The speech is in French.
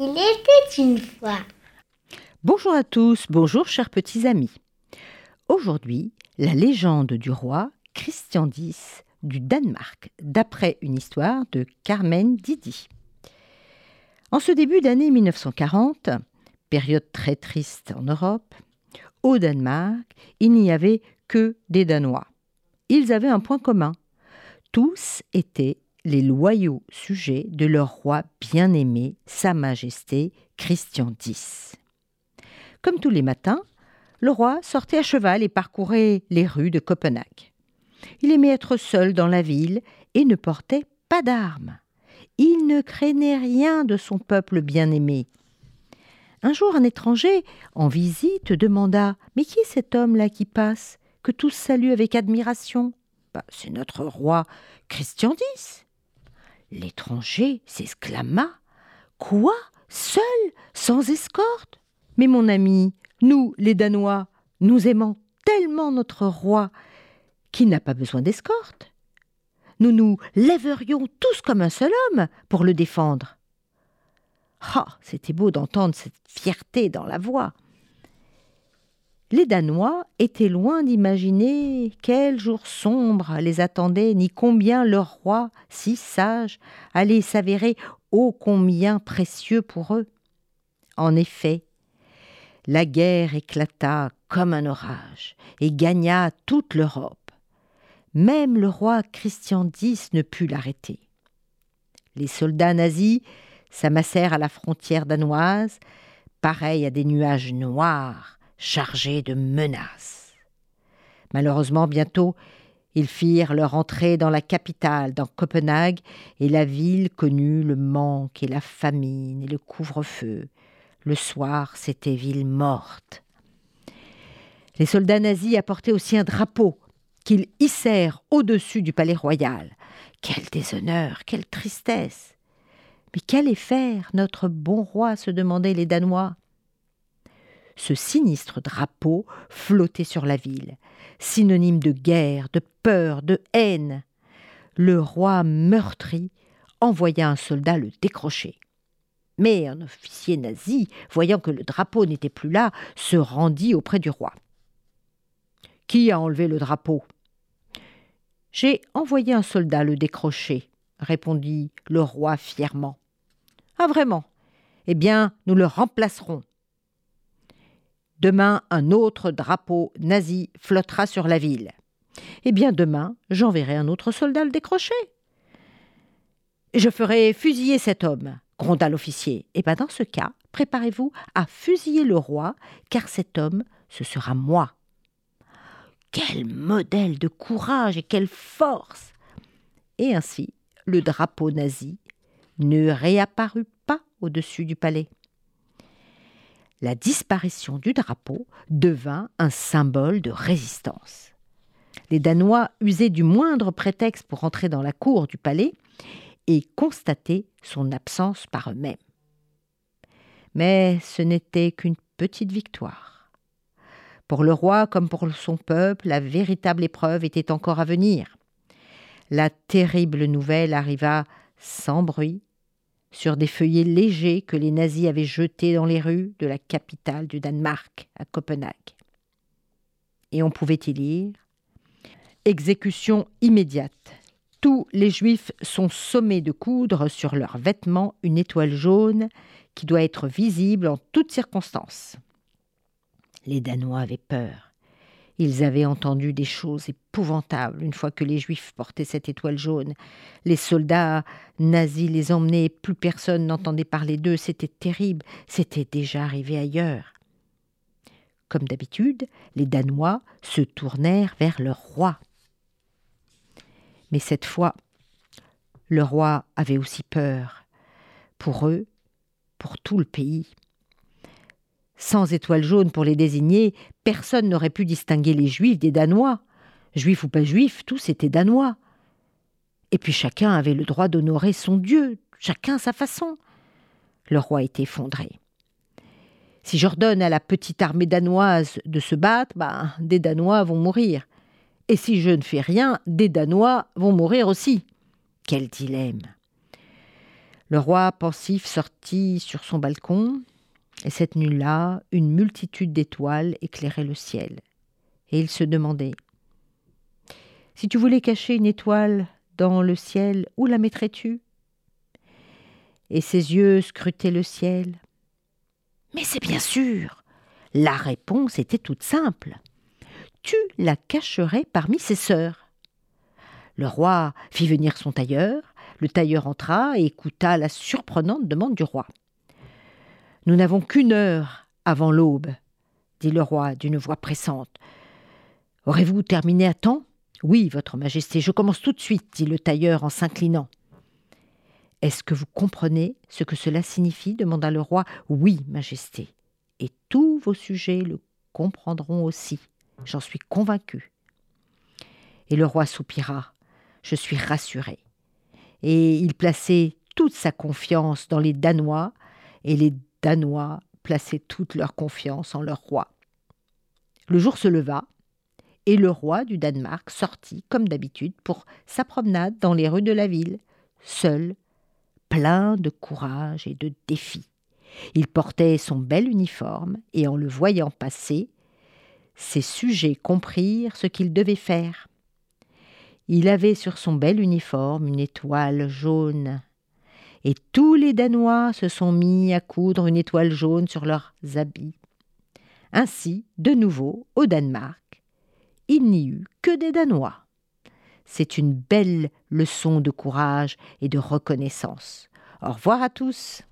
Il était une fois. Bonjour à tous, bonjour chers petits amis. Aujourd'hui, la légende du roi Christian X du Danemark, d'après une histoire de Carmen Didi. En ce début d'année 1940, période très triste en Europe, au Danemark, il n'y avait que des Danois. Ils avaient un point commun. Tous étaient les loyaux sujets de leur roi bien-aimé, Sa Majesté Christian X. Comme tous les matins, le roi sortait à cheval et parcourait les rues de Copenhague. Il aimait être seul dans la ville et ne portait pas d'armes. Il ne craignait rien de son peuple bien-aimé. Un jour, un étranger, en visite, demanda Mais qui est cet homme-là qui passe, que tous saluent avec admiration? Bah, C'est notre roi Christian X. L'étranger s'exclama Quoi? Seul? Sans escorte? Mais mon ami, nous, les Danois, nous aimons tellement notre roi qu'il n'a pas besoin d'escorte. Nous nous lèverions tous comme un seul homme pour le défendre. Ah, c'était beau d'entendre cette fierté dans la voix. Les Danois étaient loin d'imaginer quel jour sombre les attendait, ni combien leur roi, si sage, allait s'avérer ô combien précieux pour eux. En effet, la guerre éclata comme un orage et gagna toute l'Europe. Même le roi Christian X ne put l'arrêter. Les soldats nazis s'amassèrent à la frontière danoise, pareils à des nuages noirs chargés de menaces. Malheureusement, bientôt, ils firent leur entrée dans la capitale, dans Copenhague, et la ville connut le manque et la famine et le couvre-feu. Le soir, c'était ville morte. Les soldats nazis apportaient aussi un drapeau qu'ils hissèrent au-dessus du palais royal. Quel déshonneur, quelle tristesse. Mais qu'allait faire? Notre bon roi se demandaient les Danois. Ce sinistre drapeau flottait sur la ville, synonyme de guerre, de peur, de haine. Le roi meurtri envoya un soldat le décrocher. Mais un officier nazi, voyant que le drapeau n'était plus là, se rendit auprès du roi. Qui a enlevé le drapeau J'ai envoyé un soldat le décrocher, répondit le roi fièrement. Ah vraiment? Eh bien, nous le remplacerons. Demain, un autre drapeau nazi flottera sur la ville. Eh bien, demain, j'enverrai un autre soldat le décrocher. Je ferai fusiller cet homme, gronda l'officier. Eh bien, dans ce cas, préparez-vous à fusiller le roi, car cet homme, ce sera moi. Quel modèle de courage et quelle force Et ainsi, le drapeau nazi ne réapparut pas au-dessus du palais. La disparition du drapeau devint un symbole de résistance. Les Danois usaient du moindre prétexte pour entrer dans la cour du palais et constater son absence par eux-mêmes. Mais ce n'était qu'une petite victoire. Pour le roi comme pour son peuple, la véritable épreuve était encore à venir. La terrible nouvelle arriva sans bruit, sur des feuillets légers que les nazis avaient jetés dans les rues de la capitale du Danemark, à Copenhague. Et on pouvait y lire Exécution immédiate. Tous les juifs sont sommés de coudre sur leurs vêtements une étoile jaune qui doit être visible en toutes circonstances. Les Danois avaient peur. Ils avaient entendu des choses épouvantables une fois que les Juifs portaient cette étoile jaune. Les soldats nazis les emmenaient, plus personne n'entendait parler d'eux, c'était terrible, c'était déjà arrivé ailleurs. Comme d'habitude, les Danois se tournèrent vers leur roi. Mais cette fois, le roi avait aussi peur, pour eux, pour tout le pays. Sans étoile jaune pour les désigner, personne n'aurait pu distinguer les Juifs des Danois. Juifs ou pas juifs, tous étaient Danois. Et puis chacun avait le droit d'honorer son Dieu, chacun sa façon. Le roi était effondré. Si j'ordonne à la petite armée danoise de se battre, ben, des Danois vont mourir. Et si je ne fais rien, des Danois vont mourir aussi. Quel dilemme Le roi pensif sortit sur son balcon, et cette nuit-là, une multitude d'étoiles éclairait le ciel. Et il se demandait Si tu voulais cacher une étoile dans le ciel, où la mettrais-tu? Et ses yeux scrutaient le ciel. Mais c'est bien sûr La réponse était toute simple. Tu la cacherais parmi ses sœurs. Le roi fit venir son tailleur, le tailleur entra et écouta la surprenante demande du roi. Nous n'avons qu'une heure avant l'aube, dit le roi d'une voix pressante. Aurez-vous terminé à temps? Oui, Votre Majesté, je commence tout de suite, dit le tailleur en s'inclinant. Est-ce que vous comprenez ce que cela signifie? demanda le roi. Oui, Majesté. Et tous vos sujets le comprendront aussi. J'en suis convaincu. Et le roi soupira. Je suis rassuré. Et il plaçait toute sa confiance dans les Danois, et les Danois plaçaient toute leur confiance en leur roi. Le jour se leva, et le roi du Danemark sortit, comme d'habitude, pour sa promenade dans les rues de la ville, seul, plein de courage et de défis. Il portait son bel uniforme, et en le voyant passer, ses sujets comprirent ce qu'il devait faire. Il avait sur son bel uniforme une étoile jaune et tous les Danois se sont mis à coudre une étoile jaune sur leurs habits. Ainsi, de nouveau, au Danemark, il n'y eut que des Danois. C'est une belle leçon de courage et de reconnaissance. Au revoir à tous.